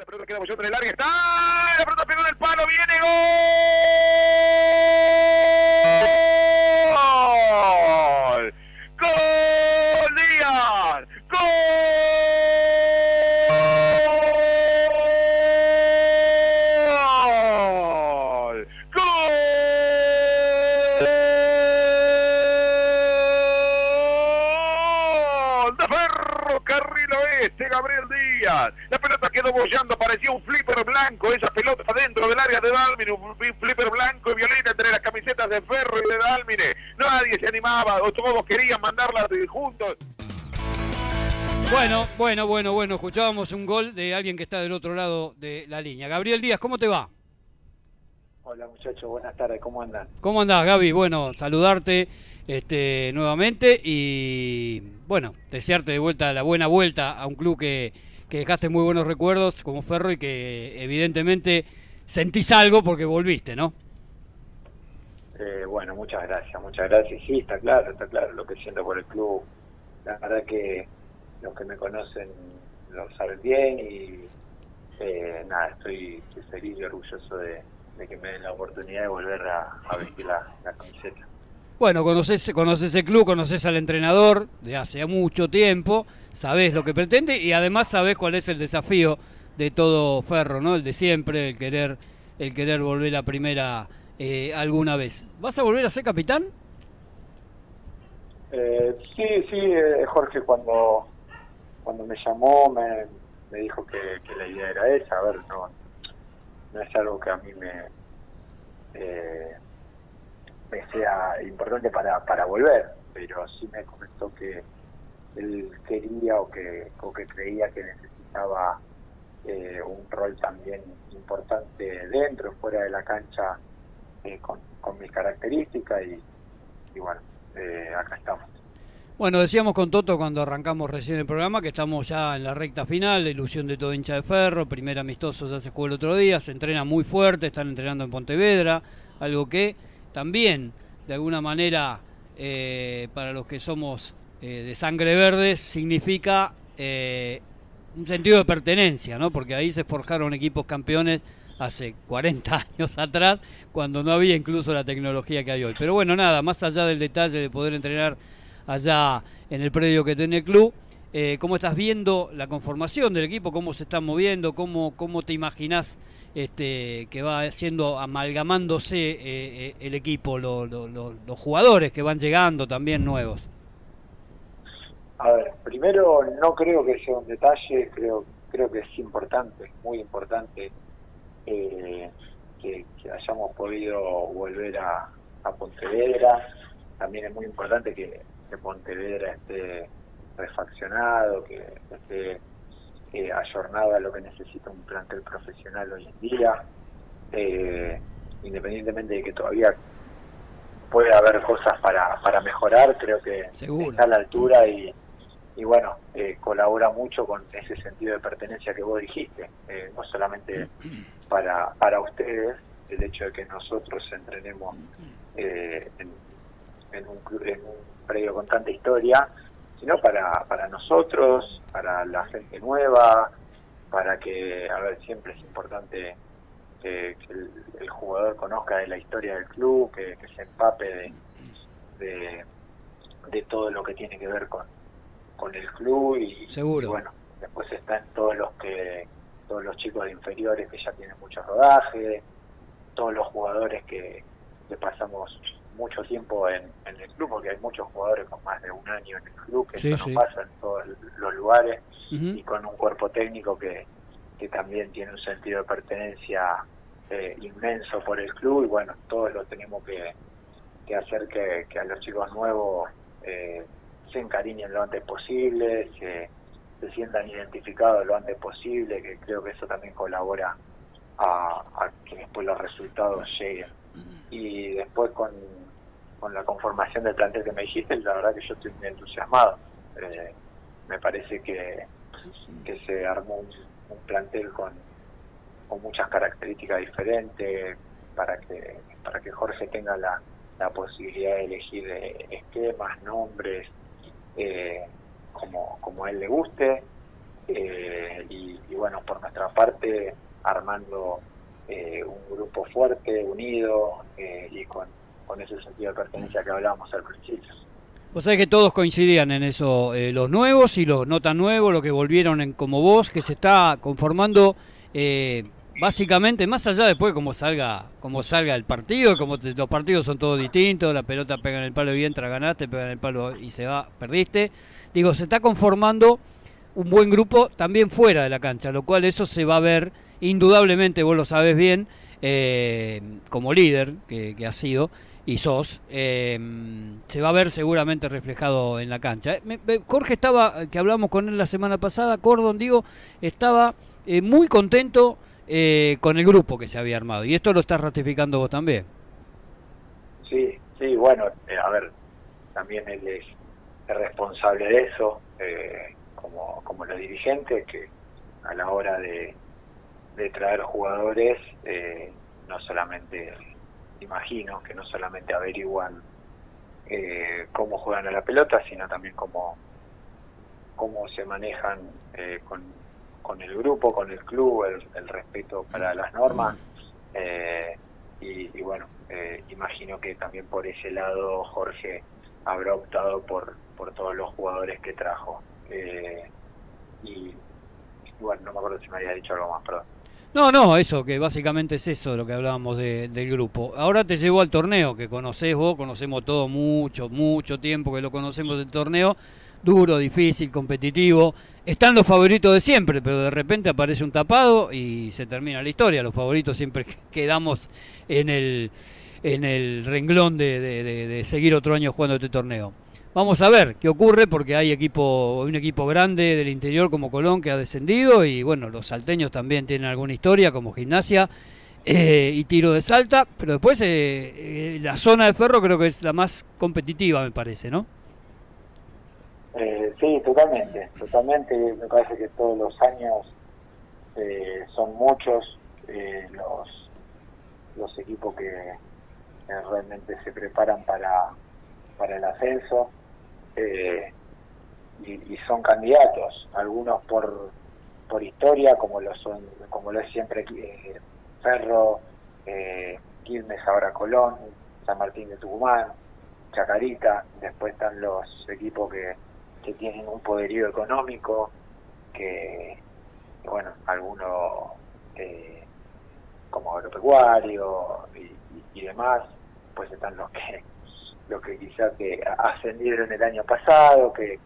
La pelota queda bollando en el área. Está. La pelota pegó en el palo. Viene gol. Bollando, parecía un flipper blanco. Esa pelota dentro del área de Dalmine, un flipper blanco y violeta entre las camisetas de Ferro y de Dalmine. Nadie se animaba, o todos querían mandarla juntos. Bueno, bueno, bueno, bueno, escuchábamos un gol de alguien que está del otro lado de la línea. Gabriel Díaz, ¿cómo te va? Hola muchachos, buenas tardes, ¿cómo andan? ¿Cómo andás, Gaby? Bueno, saludarte este, nuevamente y, bueno, desearte de vuelta la buena vuelta a un club que, que dejaste muy buenos recuerdos como Ferro y que evidentemente sentís algo porque volviste, ¿no? Eh, bueno, muchas gracias, muchas gracias. Sí, está claro, está claro lo que siento por el club. La verdad que los que me conocen lo saben bien y eh, nada, estoy, feliz y orgulloso de, que me den la oportunidad de volver a, vestir la camiseta. Bueno, conoces, conoces el club, conoces al entrenador de hace mucho tiempo, sabés lo que pretende y además sabés cuál es el desafío de todo Ferro, ¿no? El de siempre, el querer, el querer volver a primera eh, alguna vez. ¿Vas a volver a ser capitán? Eh, sí, sí, eh, Jorge cuando cuando me llamó me, me dijo que, que la idea era esa. A ver, no, no es algo que a mí me, eh, me sea importante para, para volver, pero sí me comentó que él quería o que, o que creía que necesitaba eh, un rol también importante dentro, fuera de la cancha, eh, con, mis características y, y bueno, eh, acá estamos. Bueno, decíamos con Toto cuando arrancamos recién el programa que estamos ya en la recta final, la ilusión de todo hincha de ferro, primer amistoso ya se jugó el otro día, se entrena muy fuerte, están entrenando en Pontevedra, algo que también de alguna manera eh, para los que somos eh, de sangre verde significa eh, un sentido de pertenencia, ¿no? Porque ahí se forjaron equipos campeones hace 40 años atrás, cuando no había incluso la tecnología que hay hoy. Pero bueno, nada, más allá del detalle de poder entrenar allá en el predio que tiene el club. Eh, ¿Cómo estás viendo la conformación del equipo? ¿Cómo se está moviendo? ¿Cómo, cómo te imaginas este, que va siendo amalgamándose eh, eh, el equipo, lo- lo- lo- los jugadores que van llegando también nuevos? A ver, primero no creo que sea un detalle, creo creo que es importante, muy importante eh, que, que hayamos podido volver a, a Pontevedra. También es muy importante que, que Pontevedra esté refaccionado, que esté eh, ayornado a lo que necesita un plantel profesional hoy en día. Eh, independientemente de que todavía puede haber cosas para, para mejorar, creo que Seguro. está a la altura y, y bueno, eh, colabora mucho con ese sentido de pertenencia que vos dijiste, eh, no solamente para, para ustedes, el hecho de que nosotros entrenemos eh, en, en un, en un predio con tanta historia, sino para, para nosotros, para la gente nueva, para que, a ver, siempre es importante que, que el, el jugador conozca de la historia del club, que, que se empape de, de, de todo lo que tiene que ver con, con el club y, Seguro. y bueno, después están todos los que todos los chicos de inferiores que ya tienen mucho rodaje, todos los jugadores que, que pasamos mucho tiempo en, en el club, porque hay muchos jugadores con más de un año en el club, que Sí, eso sí. no pasa en todos los lugares, y con un cuerpo técnico que, que también tiene un sentido de pertenencia eh, inmenso por el club, y bueno, todos lo tenemos que, que hacer que, que a los chicos nuevos eh, se encariñen lo antes posible, se, se sientan identificados lo antes posible, que creo que eso también colabora a, a que después los resultados lleguen. Y después con, con la conformación del plantel que me dijiste, la verdad que yo estoy muy entusiasmado. Eh, me parece que, se armó un, plantel con, muchas características diferentes para que para que Jorge tenga la, la posibilidad de elegir eh, esquemas, nombres, eh, como, como a él le guste. eh, y, bueno, por nuestra parte, armando un grupo fuerte, unido y con, con ese sentido de pertenencia que hablábamos al principio. O sea que todos coincidían en eso, los nuevos y los no tan nuevos, los que volvieron en, como vos, que se está conformando eh, básicamente, más allá después como salga, como salga el partido, como los partidos son todos distintos, la pelota pega en el palo y entra, ganaste, pega en el palo y se va, perdiste. Digo, se está conformando un buen grupo también fuera de la cancha, lo cual eso se va a ver indudablemente, vos lo sabes bien, eh, como líder que, que has sido y sos, eh, se va a ver seguramente reflejado en la cancha. Jorge estaba, que hablamos con él la semana pasada, Cordon, digo, estaba muy contento eh, con el grupo que se había armado. Y esto lo estás ratificando vos también. Sí, sí, bueno, eh, a ver, también él es, responsable de eso, eh, como, como los dirigentes, que a la hora de, de traer jugadores, no solamente, imagino, que no solamente averiguan cómo juegan a la pelota, sino también cómo, cómo se manejan con con el grupo, con el club, el, respeto para las normas. Eh, y, bueno, eh, imagino que también por ese lado Jorge habrá optado por, por todos los jugadores que trajo. Eh, y bueno, no me acuerdo si me había dicho algo más, perdón. No, no, eso, que básicamente es eso lo que hablábamos del grupo. Ahora te llevo al torneo, que conocés vos, conocemos todo mucho, mucho tiempo que lo conocemos del torneo, duro, difícil, competitivo están los favoritos de siempre, pero de repente aparece un tapado y se termina la historia. Los favoritos siempre quedamos en el, en el renglón de, seguir otro año jugando este torneo. Vamos a ver qué ocurre porque hay equipo, un equipo grande del interior como Colón que ha descendido y bueno, los salteños también tienen alguna historia como gimnasia eh, y tiro de salta, pero después eh, eh, la zona de ferro creo que es la más competitiva me parece, ¿no? Eh, sí, totalmente, totalmente. Me parece que todos los años son muchos los, los equipos que realmente se preparan para, para el ascenso y, son candidatos, algunos por, por historia, como lo son, como lo es siempre Ferro, Quilmes ahora Colón, San Martín de Tucumán, Chacarita, después están los equipos que que tienen un poderío económico, que, bueno, algunos eh, como agropecuario y, y, demás, pues están los que los que quizás que ascendieron el año pasado, que,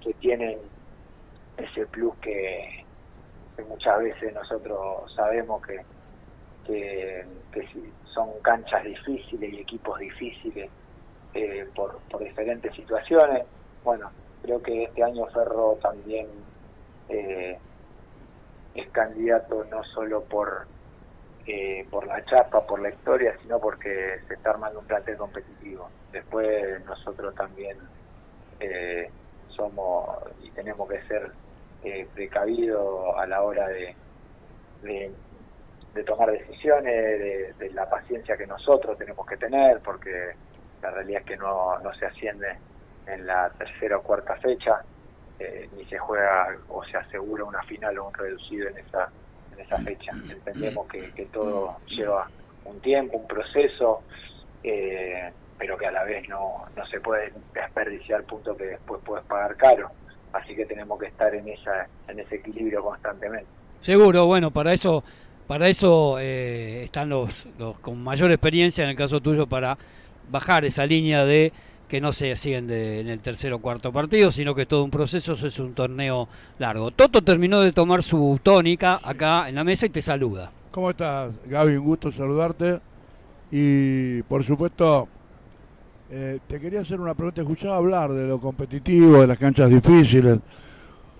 que tienen ese plus que, muchas veces nosotros sabemos que, que, son canchas difíciles y equipos difíciles eh, por, por diferentes situaciones. Bueno, creo que este año Ferro también eh, es candidato no solo por eh, por la chapa, por la historia, sino porque se está armando un plantel competitivo. Después nosotros también eh, somos y tenemos que ser precavidos a la hora de, de, tomar decisiones, de, la paciencia que nosotros tenemos que tener, porque la realidad es que no, no se asciende en la tercera o cuarta fecha, eh, ni se juega o se asegura una final o un reducido en esa, esa fecha. Entendemos que, todo lleva un tiempo, un proceso, eh, pero que a la vez no, no se puede desperdiciar punto que después puedes pagar caro. Así que tenemos que estar en esa en ese equilibrio constantemente. Seguro, bueno, para eso para eso eh, están los, los con mayor experiencia, en el caso tuyo, para bajar esa línea de que no se asciende en el tercer o cuarto partido, sino que es todo un proceso, eso es un torneo largo. Toto terminó de tomar su tónica acá en la mesa y te saluda. ¿Cómo estás, Gaby? Un gusto saludarte. Y por supuesto, eh, te quería hacer una pregunta. Escuchaba hablar de lo competitivo, de las canchas difíciles.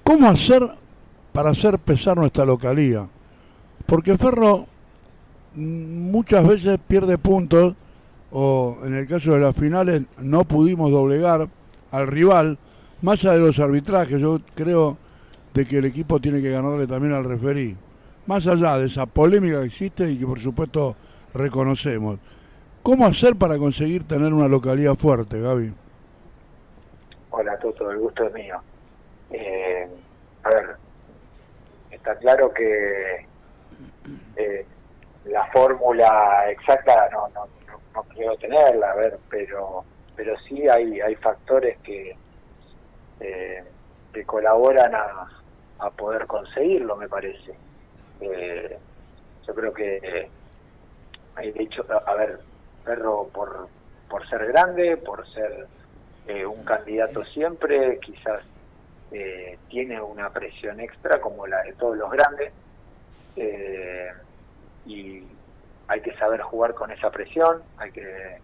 ¿Cómo hacer para hacer pesar nuestra localía? Porque Ferro mm, muchas veces pierde puntos o en el caso de las finales no pudimos doblegar al rival, más allá de los arbitrajes, yo creo de que el equipo tiene que ganarle también al referí, más allá de esa polémica que existe y que por supuesto reconocemos. ¿Cómo hacer para conseguir tener una localidad fuerte, Gaby? Hola Toto, el gusto es mío. Eh, a ver, está claro que eh, la fórmula exacta no, no, no, quiero tenerla, a ver, pero pero sí hay hay factores que eh, que colaboran a, poder conseguirlo, me parece. Eh, yo creo que hay de hecho, a ver, Perro por, por ser grande, por ser eh, un candidato siempre, quizás eh, tiene una presión extra como la de todos los grandes eh, y hay que saber jugar con esa presión, hay que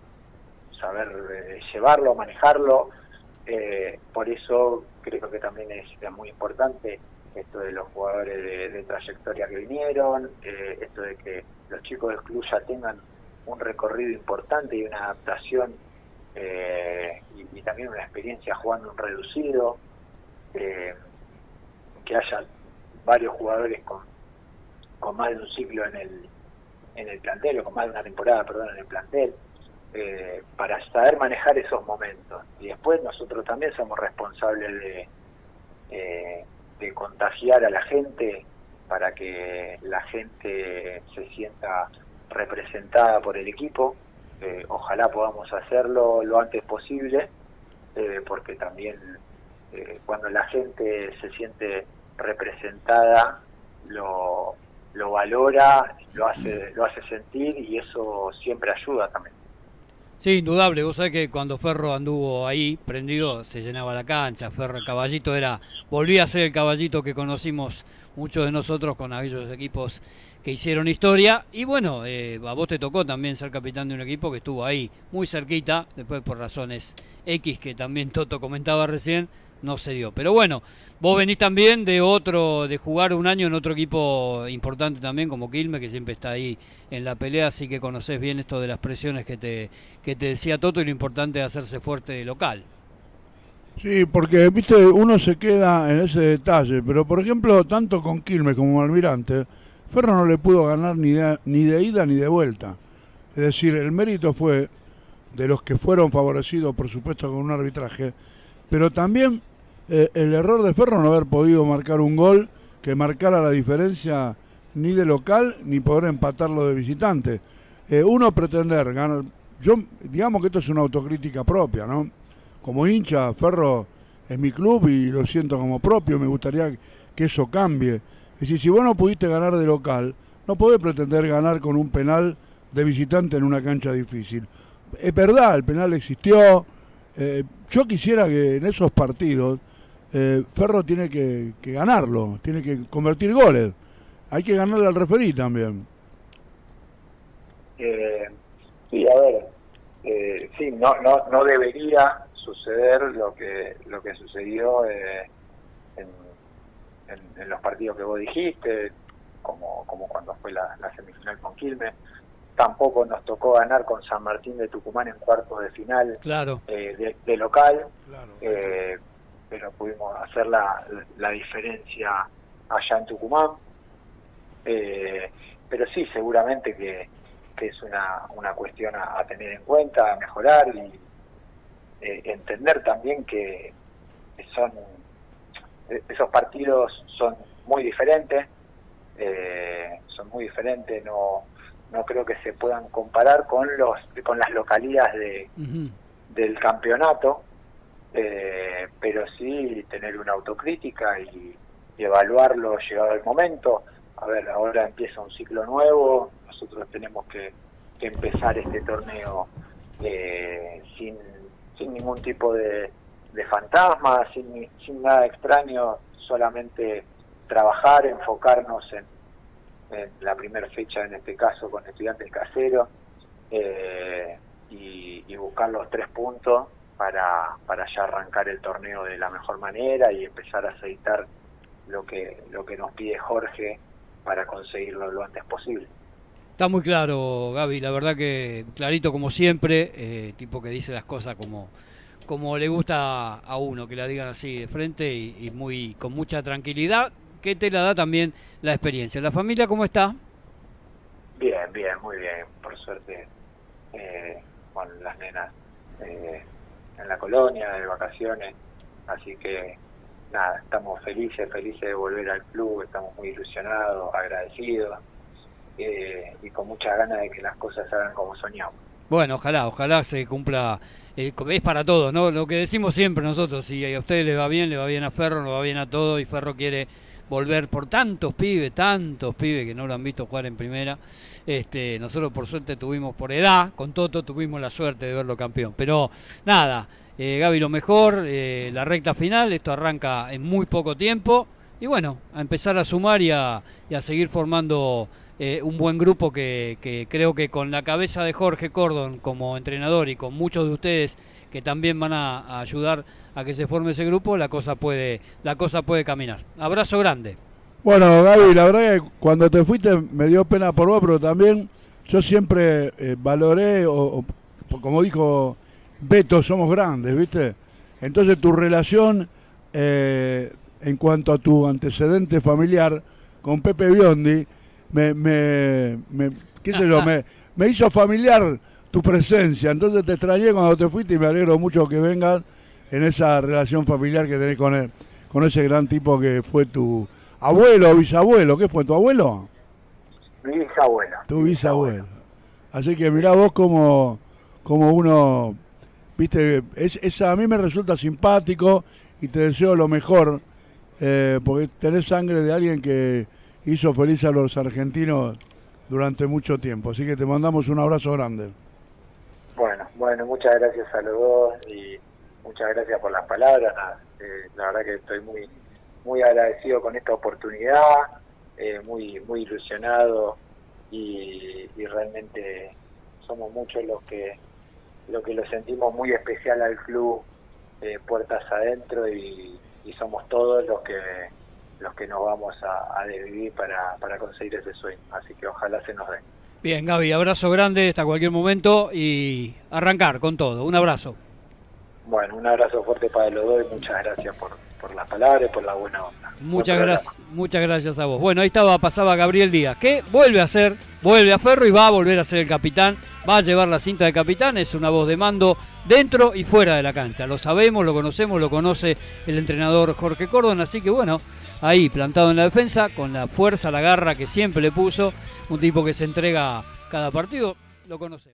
saber llevarlo, manejarlo. por eso creo que también es, muy importante esto de los jugadores de, trayectoria que vinieron, esto de que los chicos del club ya tengan un recorrido importante y una adaptación eh, y, también una experiencia jugando un reducido, eh, que haya varios jugadores con, con más de un ciclo en el, en el plantel o con más de una temporada, perdón, en el plantel, eh, para saber manejar esos momentos. Y después nosotros también somos responsables de, de contagiar a la gente para que la gente se sienta representada por el equipo. Eh, ojalá podamos hacerlo lo antes posible, eh, porque también eh, cuando la gente se siente representada, lo, lo valora, lo hace, lo hace sentir y eso siempre ayuda también. Sí, indudable. Vos sabés que cuando Ferro anduvo ahí, prendido, se llenaba la cancha. Ferro, el caballito era, volvía a ser el caballito que conocimos muchos de nosotros con aquellos equipos que hicieron historia. Y bueno, eh, a vos te tocó también ser capitán de un equipo que estuvo ahí muy cerquita, después por razones X que también Toto comentaba recién, no se dio. Pero bueno, vos venís también de otro, de jugar un año en otro equipo importante también como Quilme, que siempre está ahí en la pelea, así que conocés bien esto de las presiones que te, que te decía Toto y lo importante es hacerse fuerte local. Sí, porque viste, uno se queda en ese detalle, pero por ejemplo, tanto con Quilmes como Almirante, Ferro no le pudo ganar ni de, ni de ida ni de vuelta. Es decir, el mérito fue de los que fueron favorecidos, por supuesto, con un arbitraje, pero también eh, el error de Ferro no haber podido marcar un gol que marcara la diferencia ni de local ni poder empatarlo de visitante. Eh, uno pretender ganar, yo digamos que esto es una autocrítica propia, ¿no? Como hincha, Ferro es mi club y lo siento como propio, me gustaría que eso cambie es decir, si vos no pudiste ganar de local, no podés pretender ganar con un penal de visitante en una cancha difícil. Es verdad, el penal existió. Eh, yo quisiera que en esos partidos eh, Ferro tiene que, ganarlo, tiene que convertir goles. Hay que ganarle al referí también. Eh, sí, a ver, sí, no, no, no debería suceder lo que lo que sucedió en en, los partidos que vos dijiste, como, como cuando fue la, semifinal con Quilmes. Tampoco nos tocó ganar con San Martín de Tucumán en cuartos de final claro. Eh, de, local, eh, pero pudimos hacer la, la diferencia allá en Tucumán. Eh, pero sí, seguramente que, que es una, una cuestión a, tener en cuenta, a mejorar y entender también que son esos partidos son muy diferentes, eh, son muy diferentes, no, no creo que se puedan comparar con los con las localidades de, del campeonato, eh, pero sí tener una autocrítica y, evaluarlo llegado el momento. A ver, ahora empieza un ciclo nuevo, nosotros tenemos que, empezar este torneo eh, sin, ningún tipo de, de fantasmas, sin, sin nada extraño, solamente trabajar, enfocarnos en, la primera fecha, en este caso con estudiantes caseros, eh, y, buscar los tres puntos para, para ya arrancar el torneo de la mejor manera y empezar a aceitar lo que, lo que nos pide Jorge para conseguirlo lo antes posible. Está muy claro, Gaby, la verdad que clarito como siempre, eh, tipo que dice las cosas como, como le gusta a uno, que la digan así de frente y, muy con mucha tranquilidad, que te la da también la experiencia. ¿La familia cómo está? Bien, bien, muy bien, por suerte, eh, con las nenas eh, en la colonia, de vacaciones, así que nada, estamos felices, felices de volver al club, estamos muy ilusionados, agradecidos eh, y con muchas ganas de que las cosas se hagan como soñamos. Bueno, ojalá, ojalá se cumpla. Eh, es para todos, ¿no? Lo que decimos siempre nosotros, si a ustedes les va bien, le va bien a Ferro, le va bien a todo y Ferro quiere volver por tantos pibes, tantos pibes que no lo han visto jugar en primera. Este, nosotros por suerte tuvimos por edad, con Toto tuvimos la suerte de verlo campeón. Pero nada, eh, Gaby lo mejor, eh, la recta final, esto arranca en muy poco tiempo. Y bueno, a empezar a sumar y a, seguir formando eh, un buen grupo que, creo que con la cabeza de Jorge Cordon como entrenador y con muchos de ustedes que también van a, ayudar a que se forme ese grupo, la cosa puede, la cosa puede caminar. Abrazo grande. Bueno, Gaby, la verdad que cuando te fuiste me dio pena por vos, pero también yo siempre valoré, o, como dijo Beto, somos grandes, ¿viste? Entonces tu relación eh, en cuanto a tu antecedente familiar con Pepe Biondi, me, me, qué sé yo, me, me hizo familiar tu presencia. Entonces te extrañé cuando te fuiste y me alegro mucho que vengas en esa relación familiar que tenés con, él, con ese gran tipo que fue tu abuelo o bisabuelo. ¿Qué fue, tu abuelo? Mi bisabuelo. Tu bisabuelo. Así que mirá vos como, como uno viste, es, a mí me resulta simpático y te deseo lo mejor, eh, porque tenés sangre de alguien que hizo feliz a los argentinos durante mucho tiempo. Así que te mandamos un abrazo grande. Bueno, bueno, muchas gracias a los dos y muchas gracias por las palabras. Eh, la verdad que estoy muy muy agradecido con esta oportunidad, eh, muy muy ilusionado y realmente somos muchos los que lo que lo sentimos muy especial al club, eh, puertas adentro y, somos todos los que los que nos vamos a, a dividir para, para conseguir ese sueño. Así que ojalá se nos dé. Bien, Gaby, abrazo grande hasta cualquier momento y arrancar con todo. Un abrazo. Bueno, un abrazo fuerte para los dos y muchas gracias por, por las palabras por la buena onda. Muchas gracias, muchas gracias a vos. Bueno, ahí estaba, pasaba Gabriel Díaz, que vuelve a ser, vuelve a Ferro y va a volver a ser el capitán, va a llevar la cinta de capitán, es una voz de mando dentro y fuera de la cancha. Lo sabemos, lo conocemos, lo conoce el entrenador Jorge Cordon, así que bueno, ahí plantado en la defensa, con la fuerza, la garra que siempre le puso, un tipo que se entrega cada partido, lo conoce.